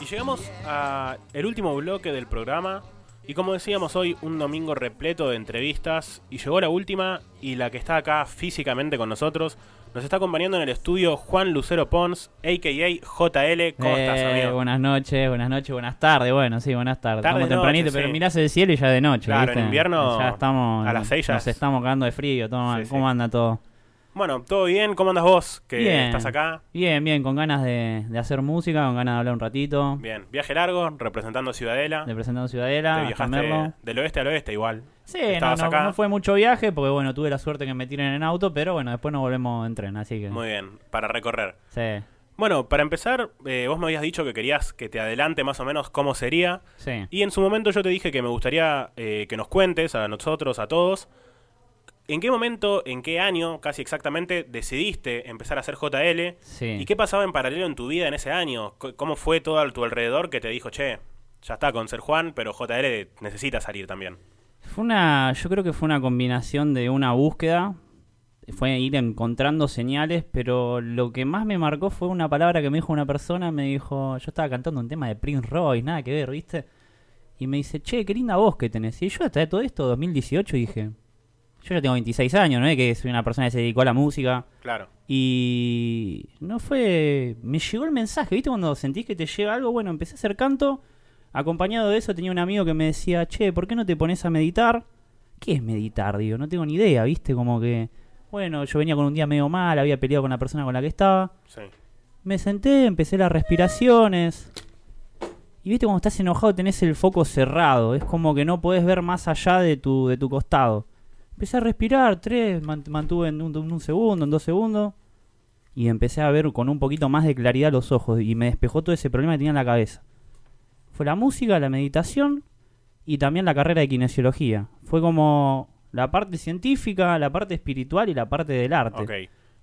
Y llegamos a el último bloque del programa. Y como decíamos hoy, un domingo repleto de entrevistas. Y llegó la última y la que está acá físicamente con nosotros. Nos está acompañando en el estudio Juan Lucero Pons, a.k.a. JL. ¿Cómo estás, Eh, amigo? Buenas noches, buenas noches, buenas tardes. Bueno, sí, buenas tardes. Tarde, estamos tempranito, noche, pero sí. mirás el cielo y ya de noche. Claro, ¿viste? en invierno, Ya estamos. a las seis ya Nos es- estamos cagando de frío. todo mal. Sí, ¿Cómo sí. anda todo? Bueno, ¿todo bien? ¿Cómo andas vos? Que Bien. estás acá. Bien, bien, con ganas de, de hacer música, con ganas de hablar un ratito. Bien. Viaje largo, representando Ciudadela. De presentando Te Ciudadela, hasta viajaste del oeste al oeste igual. Sí, no, no, acá. no fue mucho viaje, porque bueno, tuve la suerte que me tiren en auto, pero bueno, después nos volvemos en tren, así que. Muy bien, para recorrer. Sí, Bueno, para empezar, eh, vos me habías dicho que querías que te adelante más o menos cómo sería. sí. Y en su momento yo te dije que me gustaría eh, que nos cuentes a nosotros, a todos, en qué momento, en qué año, casi exactamente, decidiste empezar a hacer JL Sí. y qué pasaba en paralelo en tu vida en ese año. ¿Cómo fue todo a tu alrededor que te dijo, che, ya está con ser Juan, pero JL necesita salir también? Fue una, yo creo que fue una combinación de una búsqueda, fue ir encontrando señales, pero lo que más me marcó fue una palabra que me dijo una persona, me dijo, yo estaba cantando un tema de Prince Royce, nada que ver, ¿viste? Y me dice, che, qué linda voz que tenés. Y yo hasta de todo esto, 2018, dije, yo ya tengo 26 años, ¿no es que soy una persona que se dedicó a la música? Claro. Y no fue. Me llegó el mensaje, ¿viste? Cuando sentís que te llega algo, bueno, empecé a hacer canto. Acompañado de eso tenía un amigo que me decía, che, ¿por qué no te pones a meditar? ¿Qué es meditar? Digo, no tengo ni idea, ¿viste? Como que. Bueno, yo venía con un día medio mal, había peleado con la persona con la que estaba. Sí. Me senté, empecé las respiraciones. Y viste, cuando estás enojado tenés el foco cerrado. Es como que no podés ver más allá de tu, de tu costado. Empecé a respirar, tres, man- mantuve en un, en un segundo, en dos segundos. Y empecé a ver con un poquito más de claridad los ojos. Y me despejó todo ese problema que tenía en la cabeza. Fue la música, la meditación y también la carrera de kinesiología. Fue como la parte científica, la parte espiritual y la parte del arte. Ok.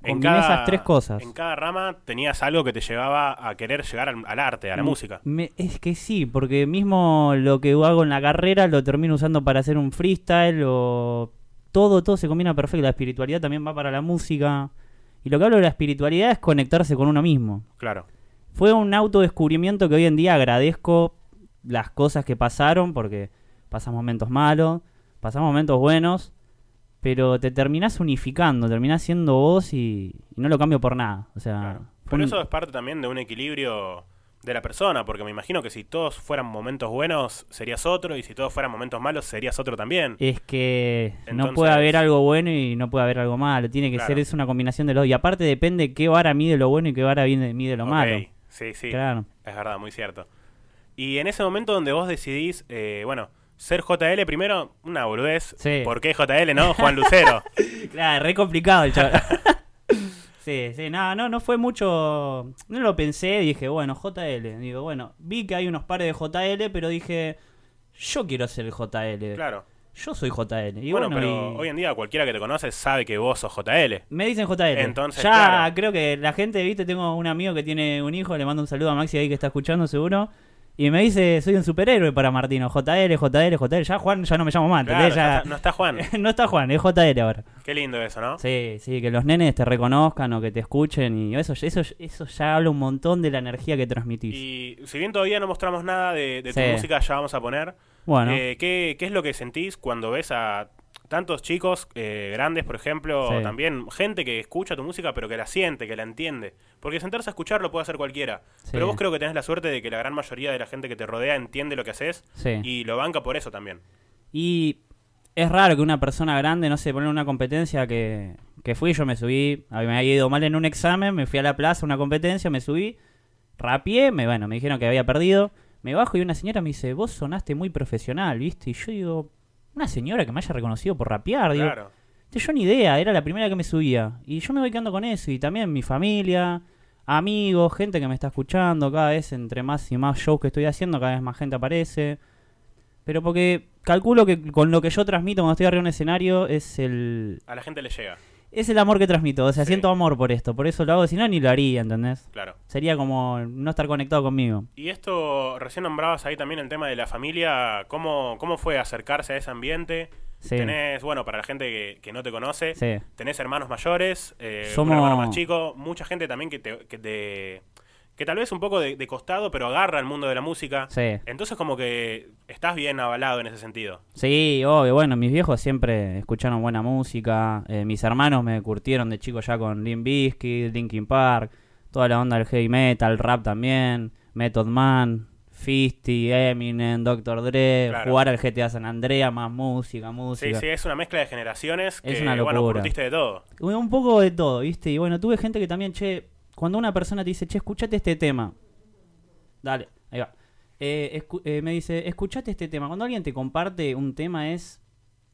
Combiné esas tres cosas. En cada rama tenías algo que te llevaba a querer llegar al, al arte, a la música. me- es que sí, porque mismo lo que hago en la carrera lo termino usando para hacer un freestyle o todo, todo se combina perfecto. La espiritualidad también va para la música. Y lo que hablo de la espiritualidad es conectarse con uno mismo. Claro. Fue un autodescubrimiento que hoy en día agradezco las cosas que pasaron porque pasamos momentos malos, pasamos momentos buenos, pero te terminás unificando, terminás siendo vos y, y no lo cambio por nada. O sea, Claro. fue Pero un- eso es parte también de un equilibrio de la persona, porque me imagino que si todos fueran momentos buenos, serías otro, y si todos fueran momentos malos, serías otro también. Es que no puede haber algo bueno y no puede haber algo malo. Tiene que Claro. ser es una combinación de los dos. Y aparte depende qué vara mide lo bueno y qué vara mide, lo malo. Sí, sí. Claro. Es verdad, muy cierto. Y en ese momento donde vos decidís, eh, bueno, ser JL primero, una boludez. Sí. ¿Por qué JL, no? Juan Lucero. Claro, re complicado el chaval. sí, sí, no, no, no fue mucho. No lo pensé, dije, bueno, JL. Digo, bueno, vi que hay unos pares de JL, pero dije, yo quiero ser el JL. claro. Yo soy JL. Y bueno, bueno, pero y- hoy en día cualquiera que te conoce sabe que vos sos JL. Me dicen JL. Entonces, ya claro. creo que la gente, viste, tengo un amigo que tiene un hijo, le mando un saludo a Maxi ahí que está escuchando seguro. Y me dice, soy un superhéroe para Martino. JL, JL, JL. Ya Juan, ya no me llamo más. No está Juan. no está Juan, es JL ahora. Qué lindo eso, ¿no? Sí, sí, que los nenes te reconozcan o que te escuchen. Y eso, eso, eso ya habla un montón de la energía que transmitís. Y si bien todavía no mostramos nada de, de tu música, ya vamos a poner. bueno, Eh, ¿qué, qué es lo que sentís cuando ves a tantos chicos eh, grandes, por ejemplo, Sí. también gente que escucha tu música pero que la siente, que la entiende? Porque sentarse a escuchar lo puede hacer cualquiera. Sí. Pero vos creo que tenés la suerte de que la gran mayoría de la gente que te rodea entiende lo que haces sí. y lo banca por eso también. Y es raro que una persona grande, no sé, poner una competencia que, que fui, yo me subí, me había ido mal en un examen, me fui a la plaza, una competencia, me subí, rapié, me, bueno, me dijeron que había perdido, me bajo y una señora me dice, vos sonaste muy profesional, ¿viste? Y yo digo, una señora que me haya reconocido por rapear, digo, Claro. "Este, yo ni idea, era la primera que me subía. Y yo me voy quedando con eso, y también mi familia, amigos, gente que me está escuchando, cada vez entre más y más shows que estoy haciendo, cada vez más gente aparece. Pero porque calculo que con lo que yo transmito cuando estoy arriba en un escenario es el A la gente le llega, es el amor que transmito, o sea, Sí. siento amor por esto, por eso lo hago, si no ni lo haría, ¿entendés? claro. Sería como no estar conectado conmigo. Y esto, recién nombrabas ahí también el tema de la familia, ¿cómo, cómo fue acercarse a ese ambiente? Sí. Tenés, bueno, para la gente que, que no te conoce, Sí. tenés hermanos mayores, eh, Somos- un hermano más chico, mucha gente también que, te, que, te- que tal vez un poco de, de costado, pero agarra el mundo de la música. Sí. Entonces como que estás bien avalado en ese sentido. Sí, obvio. Bueno, mis viejos siempre escucharon buena música. eh, mis hermanos me curtieron de chico ya con Limp Bizkit, Linkin Park, toda la onda del heavy metal, rap también, Method Man, Fisty, Eminem, Dr. Dre, Claro. jugar al GTA San Andreas, más música, Sí, música. sí, es una mezcla de generaciones que, Es una bueno, locura. curtiste de todo. Un poco de todo, ¿viste? Y bueno, tuve gente que también, che, cuando una persona te dice, che, escuchate este tema. Dale, ahí va. Eh, eh, me dice, escuchate este tema. Cuando alguien te comparte un tema es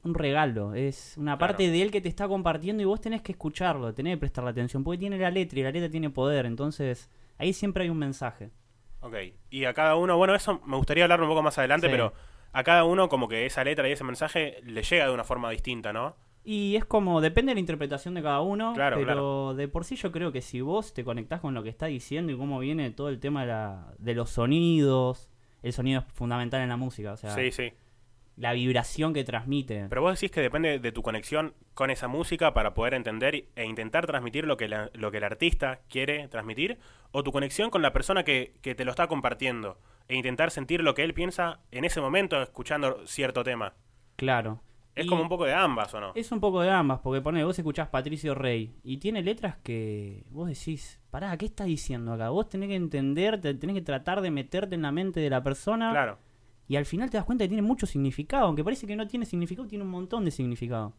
un regalo, es una Claro. parte de él que te está compartiendo y vos tenés que escucharlo, tenés que prestarle atención, porque tiene la letra y la letra tiene poder, entonces ahí siempre hay un mensaje. Ok, y a cada uno, bueno, eso me gustaría hablar un poco más adelante, Sí. pero a cada uno como que esa letra y ese mensaje le llega de una forma distinta, ¿no? Y es como, depende de la interpretación de cada uno, Claro, pero claro. de por sí yo creo que si vos te conectás con lo que está diciendo y cómo viene todo el tema de, la- de los sonidos, el sonido es fundamental en la música, o sea, Sí, sí. la vibración que transmite. Pero vos decís que depende de tu conexión con esa música para poder entender e intentar transmitir lo que, la- lo que el artista quiere transmitir, o tu conexión con la persona que, que te lo está compartiendo, e intentar sentir lo que él piensa en ese momento escuchando cierto tema. Claro. Es Y como un poco de ambas, ¿o no? Es un poco de ambas, porque pone, vos escuchás Patricio Rey y tiene letras que vos decís, pará, ¿qué está diciendo acá? Vos tenés que entender, te- tenés que tratar de meterte en la mente de la persona Claro. y al final te das cuenta que tiene mucho significado, aunque parece que no tiene significado, tiene un montón de significado.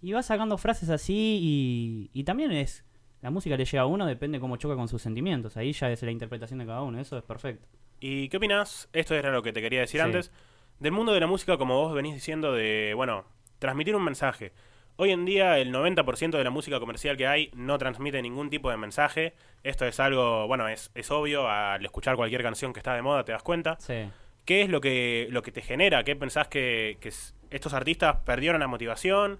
Y vas sacando frases así y, y también es, la música le llega a uno, depende cómo choca con sus sentimientos, ahí ya es la interpretación de cada uno, eso es perfecto. ¿Y qué opinás? Esto era lo que te quería decir Sí. antes. Del mundo de la música, como vos venís diciendo, de, bueno, transmitir un mensaje. Hoy en día el 90% de la música comercial que hay no transmite ningún tipo de mensaje. Esto es algo, bueno, es, es obvio, al escuchar cualquier canción que está de moda te das cuenta. Sí. ¿Qué es lo que, lo que te genera? ¿Qué pensás que, que estos artistas perdieron la motivación?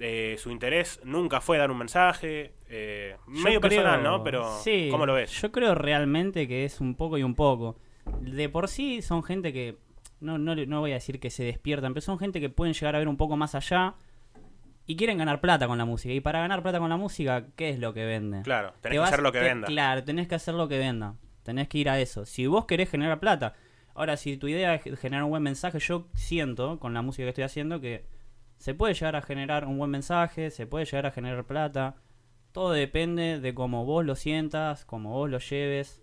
Eh, su interés nunca fue dar un mensaje. eh, medio creo- personal, ¿no? Pero, sí, ¿cómo lo ves? Yo creo realmente que es un poco y un poco. De por sí son gente que, no, no, no voy a decir que se despiertan, pero son gente que pueden llegar a ver un poco más allá y quieren ganar plata con la música. Y para ganar plata con la música, ¿qué es lo que vende? Claro, Te tenés que hacer lo que te- venda. Claro, tenés que hacer lo que venda. Tenés que ir a eso. Si vos querés generar plata. Ahora, si tu idea es generar un buen mensaje, yo siento con la música que estoy haciendo que se puede llegar a generar un buen mensaje, se puede llegar a generar plata. Todo depende de cómo vos lo sientas, cómo vos lo lleves.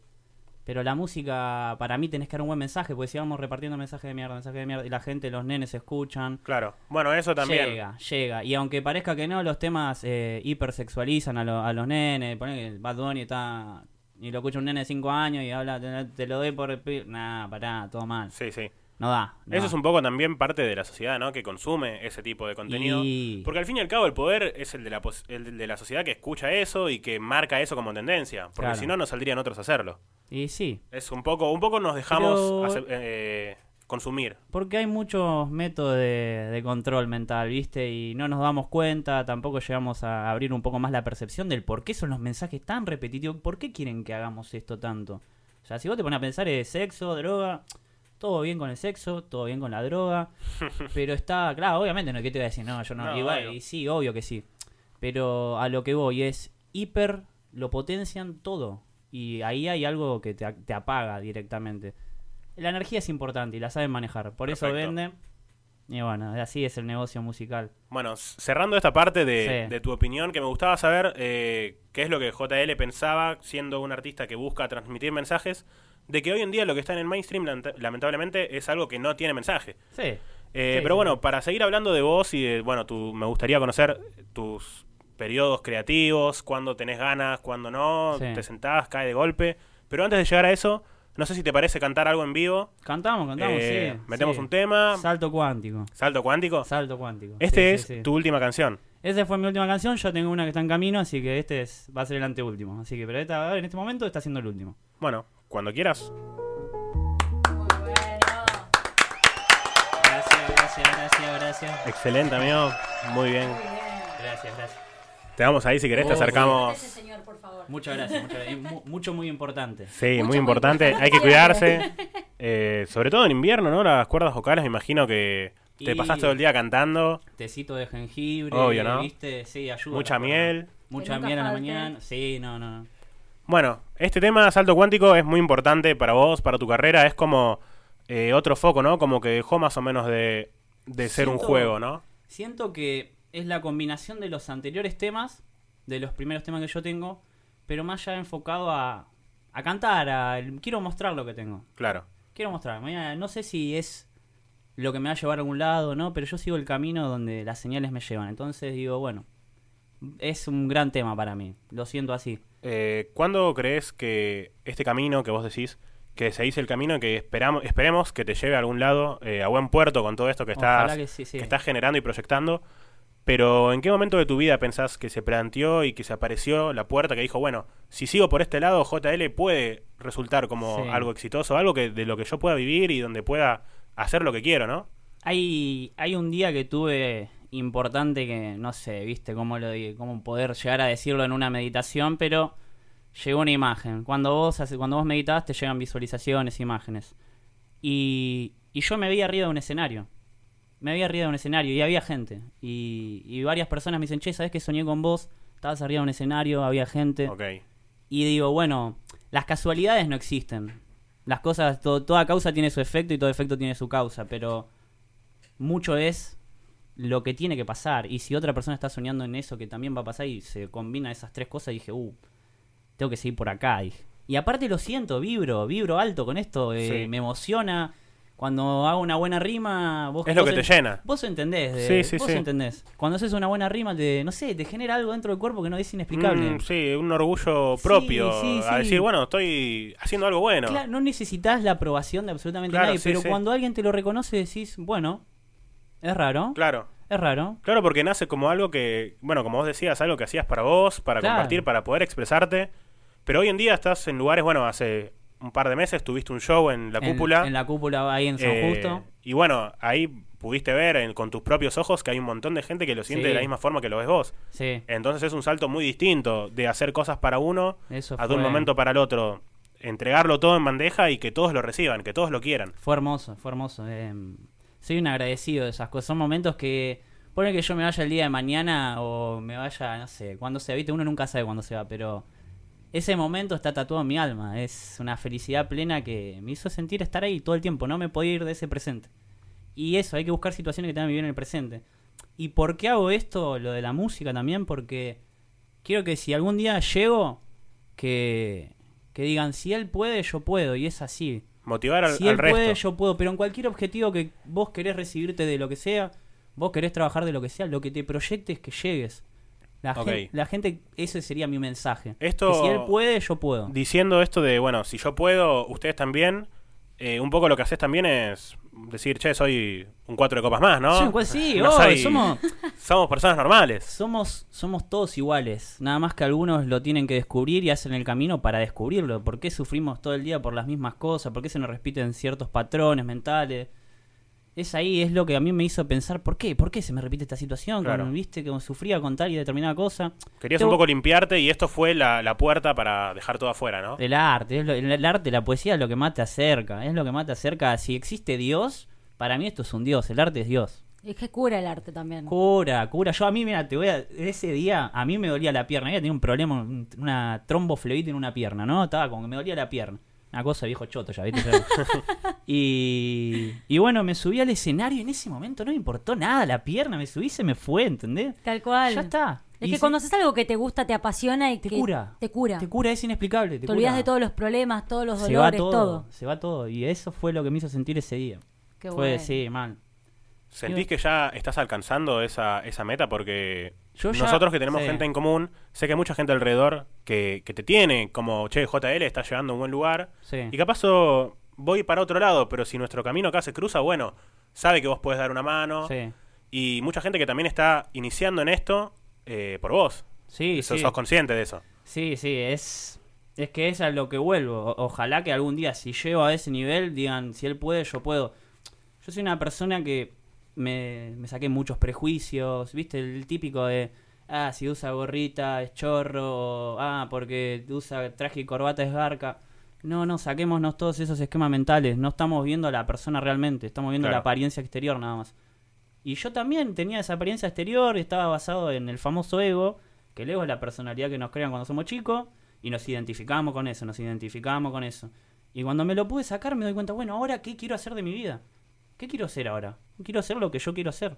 Pero la música, para mí, tenés que dar un buen mensaje, porque si vamos repartiendo mensajes de mierda, mensajes de mierda, y la gente, los nenes escuchan, Claro. Bueno, eso también. Llega, llega. Y aunque parezca que no, los temas eh, hipersexualizan a, lo- a los nenes. Ponen que el Bad Bunny está. Y lo escucha un nene de 5 años y habla, te, te lo doy por. pi-". Nah, pará, todo mal. Sí, sí. No da. no Eso da. es un poco también parte de la sociedad, ¿no? Que consume ese tipo de contenido. Y- Porque al fin y al cabo el poder es el de la, pos- el de la sociedad que escucha eso y que marca eso como tendencia. Porque Claro. si no, no saldrían otros a hacerlo. Y sí, Es un poco, un poco nos dejamos Pero- eh, consumir. porque hay muchos métodos de, de control mental, ¿viste? Y no nos damos cuenta, tampoco llegamos a abrir un poco más la percepción del por qué son los mensajes tan repetitivos, por qué quieren que hagamos esto tanto. O sea, si vos te pones a pensar es sexo, droga, todo bien con el sexo, todo bien con la droga, pero está, claro, obviamente no, ¿qué te voy a decir? No, yo no, No, igual, obvio. y sí, obvio que sí. Pero a lo que voy es hiper, lo potencian todo. Y ahí hay algo que te, te apaga directamente. La energía es importante y la saben manejar. Por eso venden. Y bueno, así es el negocio musical. Bueno, cerrando esta parte de, Sí. de tu opinión, que me gustaba saber eh, qué es lo que JL pensaba, siendo un artista que busca transmitir mensajes, de que hoy en día lo que está en el mainstream, lament- lamentablemente, es algo que no tiene mensaje. Sí. Eh, Sí, pero bueno, sí. para seguir hablando de vos y de, bueno, tu, me gustaría conocer tus periodos creativos, cuándo tenés ganas, cuándo no, Sí. te sentás, cae de golpe. Pero antes de llegar a eso, no sé si te parece cantar algo en vivo. Cantamos, cantamos, Eh, sí. metemos un tema, Salto cuántico. salto cuántico. Salto cuántico. Este es tu última canción. Esa fue mi última canción, yo tengo una que está en camino, así que este es, va a ser el anteúltimo. Así que, pero esta, en este momento está siendo el último. Bueno, cuando quieras. Gracias, gracias, gracias, gracias. Excelente, amigo. Muy bien. Gracias, gracias. Te vamos ahí si querés, te Oh, Ese acercamos. señor, por favor. Muchas gracias, muchas gracias. Mu- mucho, muy importante. Sí, Mucho, muy importante. importante Hay que cuidarse. Eh, sobre todo en invierno, ¿no? Las cuerdas vocales, me imagino que Te Y pasás todo el día cantando, Tecito de jengibre, Obvio, ¿no? ¿viste? Sí, ayuda. mucha miel. Mucha nunca miel a la falte. mañana. Sí, no, no, no. Bueno, este tema salto cuántico es muy importante para vos, para tu carrera. Es como eh, otro foco, ¿no? Como que dejó más o menos de, de ser un juego, ¿no? Siento que es la combinación de los anteriores temas, de los primeros temas que yo tengo, pero más ya enfocado a, a cantar, a, quiero mostrar lo que tengo. Claro. Quiero mostrar. No sé si es lo que me va a llevar a algún lado, ¿no? Pero yo sigo el camino donde las señales me llevan. Entonces digo, bueno, es un gran tema para mí. Lo siento así. Eh, ¿Cuándo crees que este camino que vos decís, que se dice el camino que esperamos, esperemos que te lleve a algún lado, eh, a buen puerto con todo esto que estás, que sí, sí. que estás generando y proyectando? Pero ¿en qué momento de tu vida pensás que se planteó y que se apareció la puerta que dijo, bueno, si sigo por este lado, JL puede resultar como Sí. algo exitoso, algo que de lo que yo pueda vivir y donde pueda hacer lo que quiero, ¿no? Hay, hay un día que tuve importante que no sé, viste cómo lo cómo poder llegar a decirlo en una meditación, pero llegó una imagen. Cuando vos cuando vos meditabas te llegan visualizaciones, imágenes. Y, y yo me vi arriba de un escenario. Me vi arriba de un escenario y había gente. Y, y varias personas me dicen, che, ¿sabes que soñé con vos? Estabas arriba de un escenario, había gente. Ok. Y digo, bueno, las casualidades no existen. Las cosas, to- toda causa tiene su efecto y todo efecto tiene su causa, pero mucho es lo que tiene que pasar. Y si otra persona está soñando en eso que también va a pasar y se combina esas tres cosas, dije, uh, tengo que seguir por acá. dije. Y aparte lo siento, vibro, vibro alto con esto, eh, Sí. me emociona. Cuando hago una buena rima, vos Es lo vos que te en- llena. Vos entendés, de- Sí, sí, vos sí. entendés. Cuando haces una buena rima, te, no sé, te genera algo dentro del cuerpo que no es inexplicable. Mm, sí, un orgullo propio. sí, A decir, bueno, estoy haciendo algo bueno. Claro, no necesitas la aprobación de absolutamente Claro, nadie, pero cuando alguien te lo reconoce decís, bueno, es raro, Claro. es raro. Claro, porque nace como algo que, bueno, como vos decías, algo que hacías para vos, para Claro. compartir, para poder expresarte. Pero hoy en día estás en lugares, bueno, hace un par de meses tuviste un show en la cúpula. En, la cúpula ahí en San eh, Justo. Y bueno, ahí pudiste ver en- con tus propios ojos que hay un montón de gente que lo siente Sí. de la misma forma que lo ves vos. Sí, Entonces es un salto muy distinto de hacer cosas para uno eso a de un momento para el otro. Entregarlo todo en bandeja y que todos lo reciban, que todos lo quieran. fue hermoso, fue hermoso. eh, soy un agradecido de esas cosas. Son momentos que, pone que yo me vaya el día de mañana o me vaya, no sé, cuando se viste, uno nunca sabe cuándo se va, pero ese momento está tatuado en mi alma. Es una felicidad plena que me hizo sentir estar ahí todo el tiempo. No me podía ir de ese presente. Y eso, hay que buscar situaciones que te hagan vivir en el presente. ¿Y por qué hago esto, lo de la música también? Porque quiero que si algún día llego, que, que digan, si él puede, yo puedo. Y es así. Motivar al, si al él resto. puede, yo puedo. Pero en cualquier objetivo que vos querés recibirte de lo que sea, vos querés trabajar de lo que sea, lo que te proyectes que llegues. La, Ok. gen- la gente, ese sería mi mensaje. Esto- Que si él puede, yo puedo. Diciendo esto de, bueno, si yo puedo, ustedes también, eh, un poco lo que haces también es decir, che, soy un cuatro de copas más, ¿no? Sí, pues sí, No oh, soy- somos, somos personas normales. somos, somos todos iguales. Nada más que algunos lo tienen que descubrir y hacen el camino para descubrirlo. ¿Por qué sufrimos todo el día por las mismas cosas? ¿Por qué se nos repiten ciertos patrones mentales? Es ahí, es lo que a mí me hizo pensar, ¿por qué? ¿Por qué se me repite esta situación? Claro. Como, ¿Viste? Como sufría con tal y determinada cosa. Querías un poco limpiarte y esto fue la, la puerta para dejar todo afuera, ¿no? El arte, es lo- el, el arte, la poesía es lo que más te acerca. Es lo que más te acerca. Si existe Dios, para mí esto es un Dios. El arte es Dios. Es que cura el arte también. Cura, cura. Yo a mí, mira, te voy a. Ese día a mí me dolía la pierna. Había tenido un problema, un- una tromboflebitis en una pierna, ¿no? Estaba como que me dolía la pierna. Una cosa viejo choto ya, ¿viste? y, y bueno, me subí al escenario y en ese momento no me importó nada la pierna. Me subí y se me fue, ¿entendés? Tal cual. Ya está. Es Y que se- cuando haces algo que te gusta, te apasiona y Te que cura. Te cura. Te cura, es inexplicable. Te, Te olvidas de todos los problemas, todos los se va dolores, todo, todo. Se va todo. Y eso fue lo que me hizo sentir ese día. Qué fue, bueno. sí, mal. ¿Sentís que ya estás alcanzando esa, esa meta? Porque Yo ya- nosotros que tenemos sí. gente en común, sé que hay mucha gente alrededor que, que te tiene, como, che, JL está llegando a un buen lugar. Sí. Y capaz yo voy para otro lado, pero si nuestro camino acá se cruza, bueno, sabe que vos puedes dar una mano. Sí. Y mucha gente que también está iniciando en esto eh, por vos. Sí, Sos- sí. Sos consciente de eso. Sí, sí, es, es que es a lo que vuelvo. O- ojalá que algún día, si llego a ese nivel, digan, si él puede, yo puedo. Yo soy una persona que me, me saqué muchos prejuicios, ¿viste? El típico de, ah, si usa gorrita es chorro, o, ah, porque usa traje y corbata es garca. No, no, saquémonos todos esos esquemas mentales. No estamos viendo a la persona realmente, estamos viendo Claro. la apariencia exterior nada más. Y yo también tenía esa apariencia exterior y estaba basado en el famoso ego, que el ego es la personalidad que nos crean cuando somos chicos, y nos identificamos con eso, nos identificamos con eso. Y cuando me lo pude sacar me doy cuenta, bueno, ahora qué quiero hacer de mi vida. ¿Qué quiero hacer ahora? Quiero hacer lo que yo quiero hacer.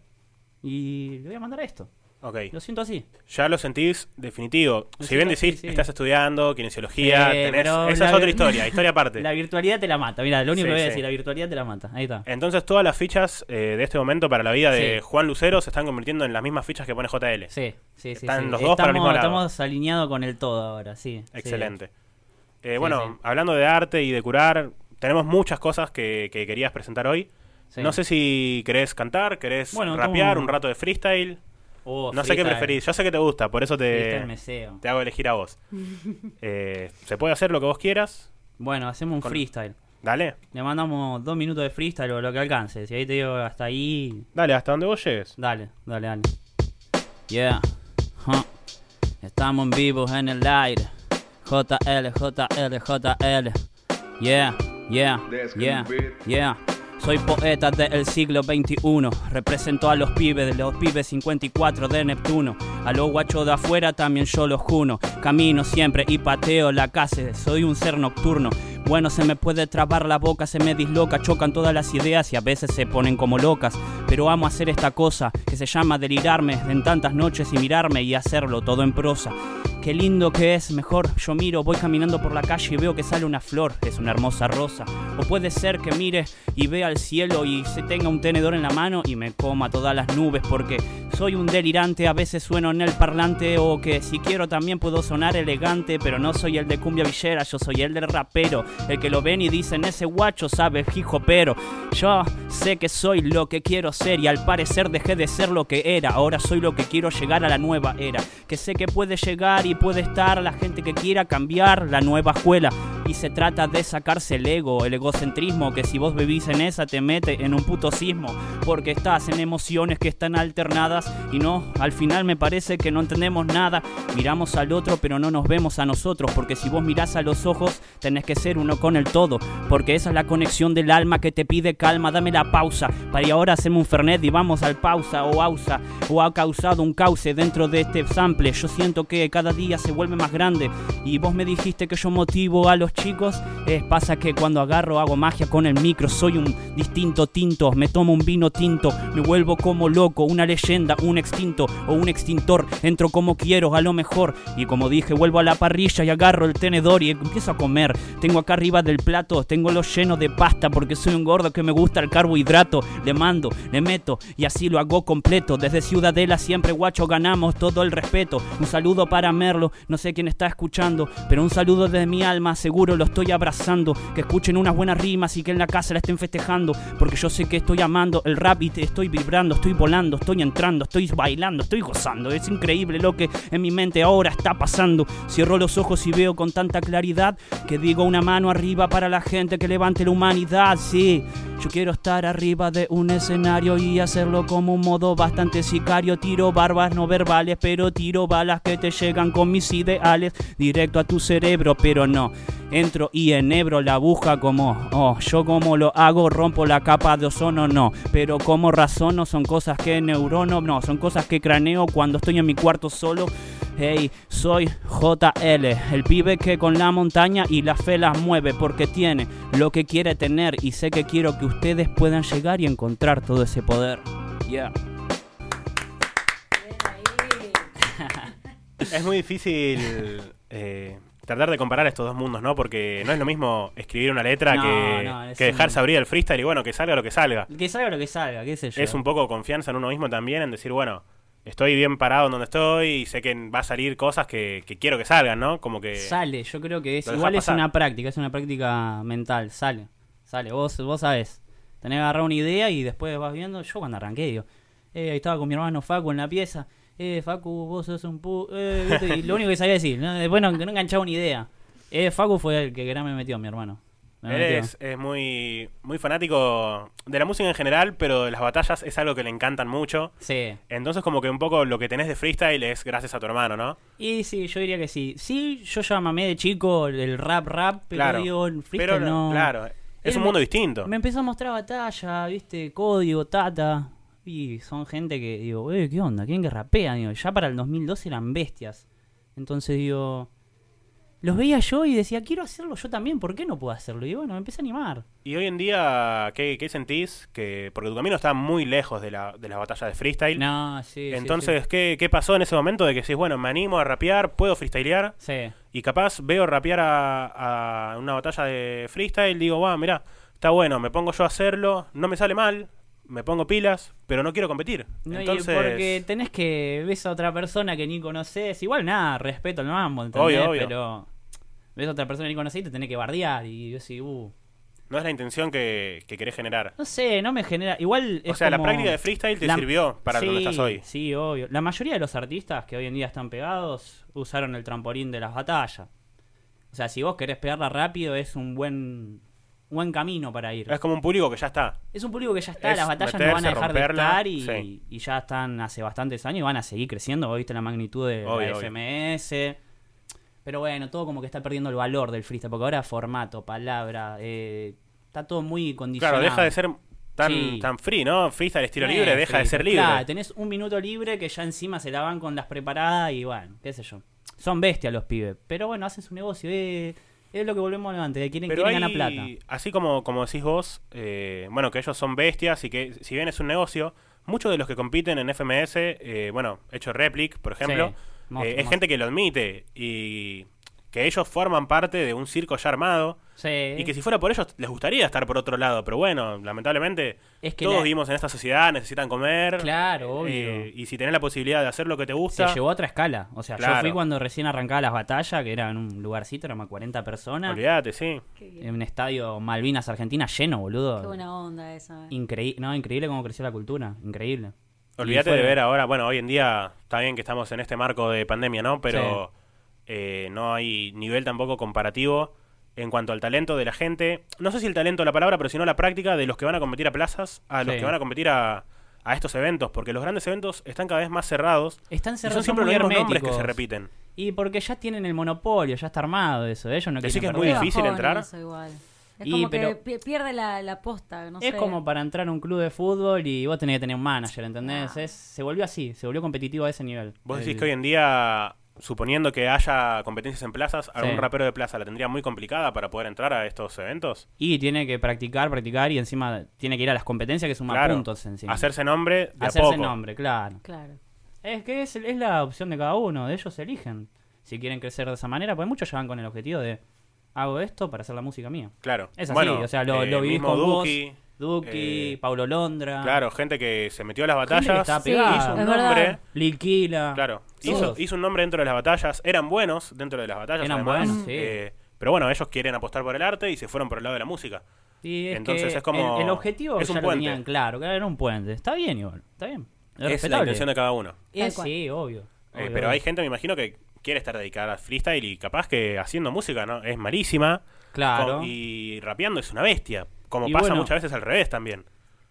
Y le voy a mandar a esto. Ok. Lo siento así. Ya lo sentís definitivo. Lo Si bien decís, sí, sí. estás estudiando kinesiología, Sí, tenés- esa es otra historia, historia aparte. La virtualidad te la mata. Mira, lo único Sí, que voy a sí. decir, la virtualidad te la mata. Ahí está. Entonces todas las fichas eh, de este momento para la vida de. Juan Lucero se están convirtiendo en las mismas fichas que pone JL. Sí, sí, sí. Están los dos para el mismo lado. estamos alineados con el todo ahora, sí. Excelente. Eh, bueno, hablando de arte y de curar, tenemos muchas cosas que, que querías presentar hoy. Sí. No sé si querés cantar, querés Bueno, rapear, un rato de freestyle. Oh, no sé qué preferís. Yo sé que te gusta, por eso te, te hago elegir a vos. Eh, se puede hacer lo que vos quieras. Bueno, hacemos un Con- freestyle. Dale. Le mandamos dos minutos de freestyle o lo que alcance. Si ahí te digo hasta ahí, Dale, hasta donde vos llegues. dale, dale, dale. Yeah. Huh. Estamos en vivo en el aire. JL, JL, JL. Yeah, yeah, yeah, yeah. Soy poeta del siglo XXI. Represento a los pibes de los pibes 54 de Neptuno. A los guachos de afuera también yo los juno. Camino siempre y pateo la casa. Soy un ser nocturno. Bueno, se me puede trabar la boca, se me disloca, chocan todas las ideas y a veces se ponen como locas. Pero amo hacer esta cosa que se llama delirarme en tantas noches y mirarme y hacerlo todo en prosa. Qué lindo que es, mejor yo miro, voy caminando por la calle y veo que sale una flor, es una hermosa rosa. O puede ser que mire y vea al cielo y se tenga un tenedor en la mano y me coma todas las nubes porque soy un delirante, a veces sueno en el parlante o que si quiero también puedo sonar elegante, pero no soy el de cumbia villera, yo soy el del rapero, el que lo ven y dicen ese guacho sabe hijo pero yo sé que soy lo que quiero ser y al parecer dejé de ser lo que era, ahora soy lo que quiero llegar a la nueva era, que sé que puede llegar y puede estar la gente que quiera cambiar la nueva escuela. Y se trata de sacarse el ego, el egocentrismo, que si vos bebís en esa te mete en un puto sismo, porque estás en emociones que están alternadas y no, al final me parece que no entendemos nada, miramos al otro pero no nos vemos a nosotros, porque si vos mirás a los ojos tenés que ser uno con el todo, porque esa es la conexión del alma que te pide calma, dame la pausa, para y ahora hacemos un fernet y vamos al pausa o ausa, o ha causado un cauce dentro de este sample, yo siento que cada día se vuelve más grande. Y vos me dijiste que yo motivo a los chicos, es pasa que cuando agarro hago magia con el micro, soy un distinto tinto, me tomo un vino tinto, me vuelvo como loco, una leyenda, un extinto o un extintor, entro como quiero a lo mejor. Y como dije vuelvo a la parrilla y agarro el tenedor y empiezo a comer, tengo acá arriba del plato, tengo lo lleno de pasta porque soy un gordo que me gusta el carbohidrato, le mando, le y así lo hago completo, desde Ciudadela siempre guacho ganamos todo el respeto, un saludo para Merlo, no sé quién está escuchando, pero un saludo desde mi alma, seguro lo estoy abrazando, que escuchen unas buenas rimas y que en la casa la estén festejando, porque yo sé que estoy amando el rap y te estoy vibrando, estoy volando, estoy entrando, estoy bailando, estoy gozando, es increíble lo que en mi mente ahora está pasando, cierro los ojos y veo con tanta claridad que digo una mano arriba para la gente que levante la humanidad, sí, yo quiero estar arriba de un escenario y hacerlo como un modo bastante sicario, tiro barbas no verbales, pero tiro balas que te llegan con mis ideales directo a tu cerebro, pero no. Entro y enhebro la aguja como, oh, yo como lo hago, rompo la capa de ozono, no. Pero como razono, son cosas que neurono, no, son cosas que craneo cuando estoy en mi cuarto solo. Hey, soy JL, el pibe que con la montaña y la fe las mueve porque tiene lo que quiere tener y sé que quiero que ustedes puedan llegar y encontrar todo ese poder. Yeah. Es muy difícil eh, tratar de comparar estos dos mundos, ¿no? Porque no es lo mismo escribir una letra No, que, no, que dejarse un- abrir el freestyle y bueno, que salga lo que salga. Que salga lo que salga, qué sé yo. Es un poco confianza en uno mismo también, en decir, bueno, estoy bien parado en donde estoy y sé que va a salir cosas que, que quiero que salgan, ¿no? Como que... Sale, yo creo que es igual es pasar. una práctica, es una práctica mental, sale. Sale, vos vos sabés. Tenés que agarrar una idea y después vas viendo, yo cuando arranqué digo, eh, ahí estaba con mi hermano Facu en la pieza, eh, Facu, vos sos un pu... eh, ¿viste? y lo único que sabía decir, ¿no? después no, que no enganchaba una idea. Eh, Facu fue el que gran me metió, mi hermano. Me es, es muy, muy fanático de la música en general, pero de las batallas es algo que le encantan mucho. Sí. Entonces como que un poco lo que tenés de freestyle es gracias a tu hermano, ¿no? Y sí, yo diría que sí. Sí, yo ya mamé de chico el rap rap, pero claro. digo, el freestyle pero no. claro, es un me- mundo distinto. Me empezó a mostrar batalla, viste, código, tata. Y son gente que digo, eh, ¿qué onda? ¿Quién que rapea? Digo, ya para el 2012 eran bestias. Entonces digo, los veía yo y decía, quiero hacerlo yo también, ¿por qué no puedo hacerlo? Y bueno, me empecé a animar. Y hoy en día, ¿qué, qué sentís? que Porque tu camino está muy lejos de, la, de las batallas de freestyle. No, sí. sí, Entonces, ¿qué, ¿qué pasó en ese momento de que decís, bueno, me animo a rapear, puedo freestylear? sí. Y capaz veo rapear a, a una batalla de freestyle, digo, wow, mira, está bueno, me pongo yo a hacerlo, no me sale mal, me pongo pilas, pero no quiero competir. No, Entonces, porque tenés que ves a otra persona que ni conoces, igual nada, respeto al mambo, ¿entendés? Obvio, obvio. Pero ves a otra persona que ni conocés y te tenés que bardear y yo sí, uh, no es la intención que, que querés generar. no sé, no me genera, igual es O sea, la práctica de freestyle te la- sirvió para sí, donde estás hoy. Sí, obvio. La mayoría de los artistas que hoy en día están pegados usaron el trampolín de las batallas. O sea, si vos querés pegarla rápido es un buen buen camino para ir. Es como un público que ya está. Es un público que ya está, Es las batallas no van a dejar de estar y, sí. y ya están hace bastantes años y van a seguir creciendo. Vos viste la magnitud de Obvio, la obvio. Pero bueno, todo como que está perdiendo el valor del freestyle, porque ahora formato, palabra, eh, está todo muy condicionado. Claro, deja de ser tan, Sí. tan free, ¿no? Freestyle estilo libre, deja de ser libre. Claro, tenés un minuto libre que ya encima se la van con las preparadas y bueno, qué sé yo. Son bestias los pibes, pero bueno, hacen su negocio. eh, es lo que volvemos antes, quieren, Pero quieren hay, ganar plata. así como, como decís vos, eh, bueno, que ellos son bestias y que si bien es un negocio, muchos de los que compiten en FMS, eh, bueno, hecho Replic, por ejemplo, Sí, eh, es gente que lo admite y que ellos forman parte de un circo ya armado Sí. y que si fuera por ellos les gustaría estar por otro lado, pero bueno, lamentablemente Es que todos la- vivimos en esta sociedad, necesitan comer. Claro, obvio. eh, y si tenés la posibilidad de hacer lo que te se gusta, llevó a otra escala. O sea, yo fui cuando recién arrancaba las batallas, que era en un lugarcito, éramos 40 personas. olvídate, sí. En un estadio Malvinas, Argentina, lleno, boludo. Qué buena onda esa. eh. Increíble, no, increíble cómo creció la cultura. Increíble. Olvídate Y de ver ahora, bueno, hoy en día está bien que estamos en este marco de pandemia, ¿no? Pero eh, no hay nivel tampoco comparativo en cuanto al talento de la gente. No sé si el talento es la palabra, pero sino la práctica de los que van a competir a plazas, a los Sí. que van a competir a, a estos eventos, porque los grandes eventos están cada vez más cerrados. Están Y cerrados, son siempre muy los mismos nombres que se repiten. Y porque ya tienen el monopolio, ya está armado eso. Ellos no Decís quieren que es muy difícil entrar. eso igual. Es Y, como pero- que pi- pierde la, la posta, no Es sé. como para entrar a un club de fútbol y vos tenés que tener un manager, ¿entendés? Ah. Es, se volvió así, se volvió competitivo a ese nivel. Vos decís El- que hoy en día, suponiendo que haya competencias en plazas, algún Sí. rapero de plaza la tendría muy complicada para poder entrar a estos eventos. Y tiene que practicar, practicar y encima tiene que ir a las competencias que suman Claro. puntos encima. Hacerse nombre de a Hacerse poco. nombre, claro. Claro. Es que es, es la opción de cada uno, de ellos eligen. Si quieren crecer de esa manera, pues muchos ya van con el objetivo de hago esto para hacer la música mía. Claro. Es así, Bueno, o sea, lo, eh, lo vivís con Duki, vos, Duki, eh, Paulo Londra, Claro, gente que se metió a las batallas, estaba Sí, hizo un es nombre, verdad. Liquila. claro, hizo, hizo un nombre dentro de las batallas, eran buenos dentro de las batallas, Eran además, buenos, sí. eh, pero bueno, ellos quieren apostar por el arte y se fueron por el lado de la música. Y es Entonces que es como- el, el objetivo es un ya lo puente. tenían claro, que era un puente. Está bien igual, está bien. Es, Es la intención de cada uno. Es- sí, obvio. Eh, obvio, pero obvio. hay gente, me imagino, que quiere estar dedicada al freestyle y capaz que haciendo música, ¿no? Es malísima. Claro. con- y rapeando es una bestia. Como Y pasa bueno. muchas veces al revés también.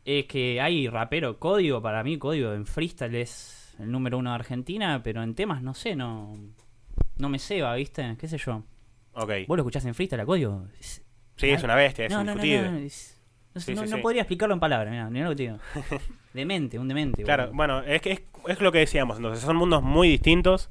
Es que hay rapero, código, para mí código en freestyle es el número uno de Argentina, pero en temas no sé, no no me ceba, ¿viste? ¿Qué sé yo? Ok. ¿Vos lo escuchás en freestyle a código? Es- Sí, es una bestia, es no, no, no, indiscutible. no, es- no, Sí, no- sí, no sí. podría explicarlo en palabras, mirá, mirá lo que te digo. Demente, un demente. Claro, boludo. bueno, es que es, es lo que decíamos, entonces son mundos muy distintos.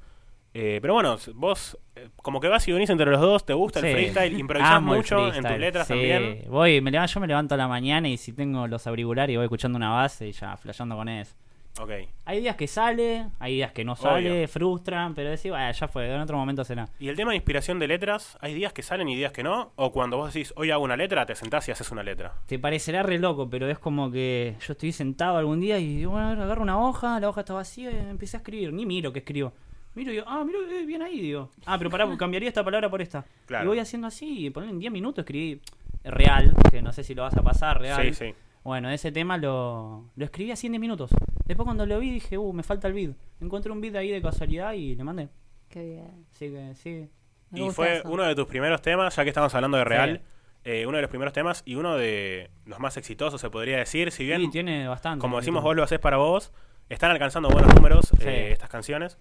Eh, pero bueno, vos eh, como que vas y venís entre los dos, te gusta el Sí. freestyle, improvisás Amo el mucho en freestyle, tus letras sí. también. Voy, me levanto, yo me levanto a la mañana y si tengo los auriculares voy escuchando una base y ya flasheando con eso. Ok. Hay días que sale, hay días que no sale, Obvio. frustran, pero decís, "Bueno, ya fue, en otro momento será. ¿Y el tema de inspiración de letras, hay días que salen y días que no? ¿O cuando vos decís, hoy hago una letra, te sentás y haces una letra? Te parecerá re loco, pero es como que yo estoy sentado algún día y digo, bueno, agarro una hoja, la hoja está vacía y empecé a escribir. Ni miro que escribo. Miro y digo, ah, miro, eh, bien ahí, digo. Ah, pero pará, cambiaría esta palabra por esta. Claro. Y voy haciendo así, poner en 10 minutos escribí real, que no sé si lo vas a pasar real. Sí, sí. Bueno, ese tema lo, lo escribí así en 10 minutos. Después cuando lo vi dije, uh, me falta el beat. Encontré un beat ahí de casualidad y le mandé. Qué bien. Así que sí. Me Y fue eso. uno de tus primeros temas, ya que estamos hablando de Real, Sí. eh, uno de los primeros temas y uno de los más exitosos, se podría decir. Si bien, Sí, tiene bastante. como decimos, vos lo haces para vos, están alcanzando buenos números Sí. eh, estas canciones.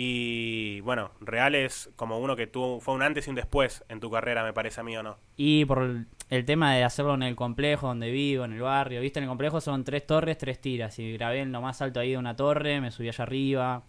Y bueno, Real es como uno que tuvo, fue un antes y un después en tu carrera, me parece a mí o no. Y por el, tema de hacerlo en el complejo donde vivo, en el barrio, ¿viste? En el complejo son tres torres, tres tiras. Y grabé en lo más alto ahí de una torre, me subí allá arriba.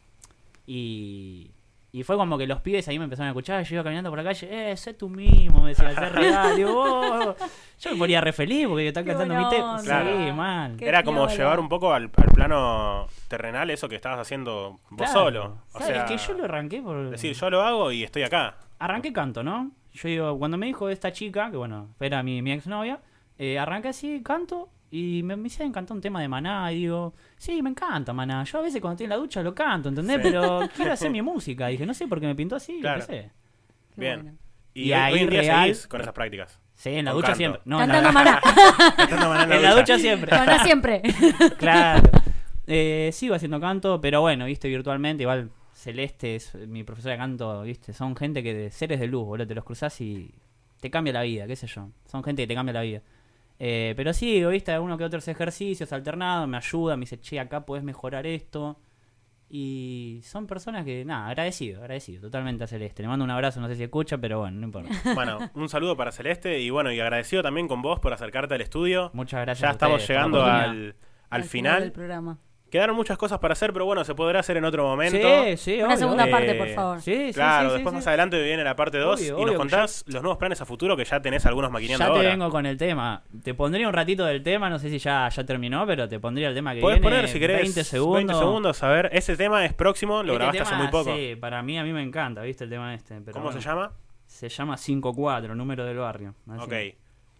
Y, y fue como que los pibes ahí me empezaron a escuchar. Yo iba caminando por la calle, eh, sé tú mismo, me decía, sé real. Digo, "Oh". Yo me ponía re feliz porque estaba Qué cantando mi tema. Claro. Sí, mal. Qué Era como llevar un poco al, al plano terrenal eso que estabas haciendo vos Claro. solo. O sea, es que yo lo arranqué por. decir, yo lo hago y estoy acá. arranqué canto, ¿no? Yo digo, cuando me dijo esta chica, que bueno, era mi, mi exnovia, eh, arranqué así, canto, y me, me cantar un tema de Maná, y digo, sí, me encanta Maná. Yo a veces cuando estoy en la ducha lo canto, ¿entendés? Sí. Pero quiero hacer mi música. Dije, no sé por qué me pintó así, Claro. empecé. Bien. bueno. Y, ahí hoy en día real- seguís con esas prácticas. Sí, en la ducha canto. siempre. No, en Cantando la, maná. Cantando maná en la ducha siempre. Maná siempre. claro. Eh, sigo haciendo canto, pero bueno, viste, virtualmente, igual Celeste es mi profesora de canto, viste, son gente que de seres de luz, boludo, te los cruzás y te cambia la vida, qué sé yo. Son gente que te cambia la vida. Eh, pero sí, viste, alguno que otros ejercicios alternados, me ayuda, me dice, che, acá podés mejorar esto. Y son personas que, nada, agradecido, agradecido, totalmente a Celeste. Le mando un abrazo, no sé si escucha, pero bueno, no importa. Bueno, un saludo para Celeste y bueno, y agradecido también con vos por acercarte al estudio. Muchas gracias. Ya a estamos ustedes llegando al, al del final. programa. Quedaron muchas cosas para hacer, pero bueno, se podrá hacer en otro momento. Sí, sí, Una obvio, segunda parte, por favor. Sí, sí, Claro, sí, sí, después sí. más adelante viene la parte 2 Obvio, y obvio, nos contás los nuevos planes a futuro que ya tenés algunos maquineando Ya te ahora. vengo con el tema. Te pondría un ratito del tema, no sé si ya, ya terminó, pero te pondría el tema que Podés viene. poner, si querés, 20 segundos. 20 segundos, a ver, ese tema es próximo, lo Este grabaste hace muy poco. Sí, para mí, a mí me encanta, ¿viste? El tema este. Pero ¿Cómo bueno, se llama? Se llama 5-4, número del barrio. así. Ok.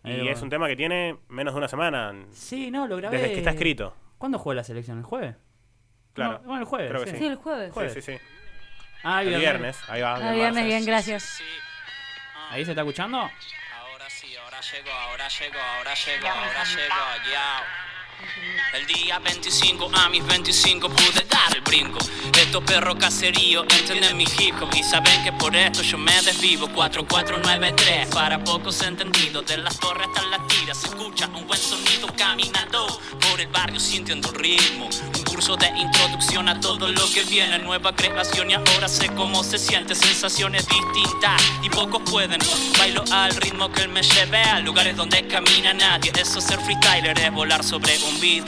Ahí Y es un tema que tiene menos de una semana Sí, no, lo grabé. desde que está escrito. ¿Cuándo juega la selección? ¿El jueves? Claro. No, bueno, el jueves. Creo que sí. Sí, el jueves. Jueves. Sí, sí, sí. Ah, El viernes, ahí va. Ah, viernes, bien, gracias. ¿Ahí se está escuchando? Ahora sí, ahora llegó, ahora llegó, ahora llegó, ahora llegó, ya. El día 25 a mis 25 pude dar el brinco. Estos perros caseríos entienden mi hip hop y saben que por esto yo me desvivo. 4493 para pocos entendidos. De las torres hasta las tiras se escucha un buen sonido caminando por el barrio sintiendo ritmo. Un curso de introducción a todo lo que viene. Nueva creación y ahora sé cómo se siente. Sensaciones distintas y pocos pueden. Bailo al ritmo que él me lleve a lugares donde camina nadie. Eso ser freestyler es volar sobre un beat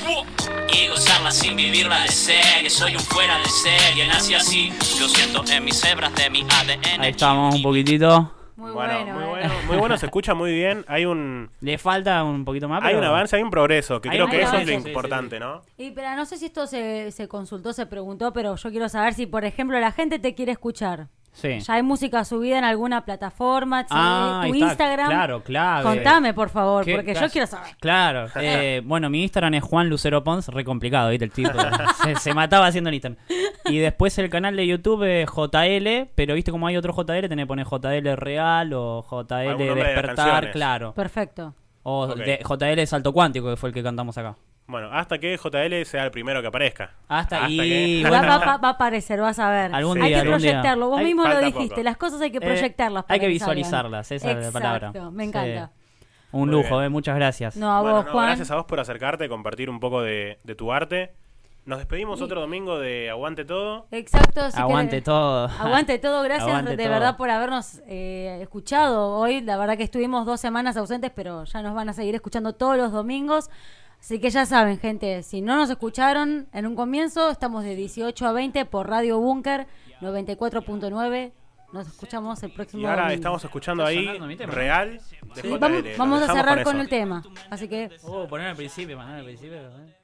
y gozarla sin vivirla de serie. Soy un fuera de serie, nací así. Lo siento en mis hebras de mi ADN. Ahí estamos un poquitito. Muy Bueno, bueno. muy eh. bueno, muy bueno, se escucha muy bien. Hay un Le falta un poquito más, hay un avance, hay un progreso, que Hay creo que eso es lo sí, sí, importante, ¿no? Y pero no sé si esto se, se consultó, se preguntó, pero yo quiero saber si, por ejemplo, la gente te quiere escuchar. Sí. ¿Ya hay música subida en alguna plataforma? ¿Sí? Ah, ¿Tu Instagram? Claro, claro. Contame, por favor, porque yo quiero saber. Claro. eh, bueno, mi Instagram es Juan Lucero Pons, re complicado, ¿viste? El tipo se, se mataba haciendo el Instagram. Y después el canal de YouTube es JL, pero ¿viste como hay otro JL? Tenés que poner JL Real o JL de Despertar, claro. Perfecto. O Ok. de- JL Salto Cuántico, que fue el que cantamos acá. Bueno, hasta que JL sea el primero que aparezca. Hasta que- Y Va, bueno. va- va- va a aparecer, vas a ver. Algún hay día, que algún día. proyectarlo. Vos Hay- mismo lo dijiste. poco. Las cosas hay que Eh, proyectarlas. para hay que salgan. visualizarlas, esa es la palabra. Exacto, me encanta. Un Muy lujo, eh, muchas gracias. No, a Bueno, vos, no, Juan. gracias a vos por acercarte, compartir un poco de, de tu arte. Nos despedimos Y- otro domingo de Aguante Todo. Exacto. si Aguante querés- todo. Aguante todo, gracias Aguante de todo. verdad por habernos eh, escuchado hoy. La verdad que estuvimos dos semanas ausentes, pero ya nos van a seguir escuchando todos los domingos. Así que ya saben, gente, si no nos escucharon en un comienzo, estamos de 18 a 20 por Radio Búnker 94.9. Nos escuchamos el próximo Y ahora domingo. estamos escuchando ahí. Real de Sí, vamos a cerrar con, el tema. Así que Oh, poner al principio, mandar al principio. eh.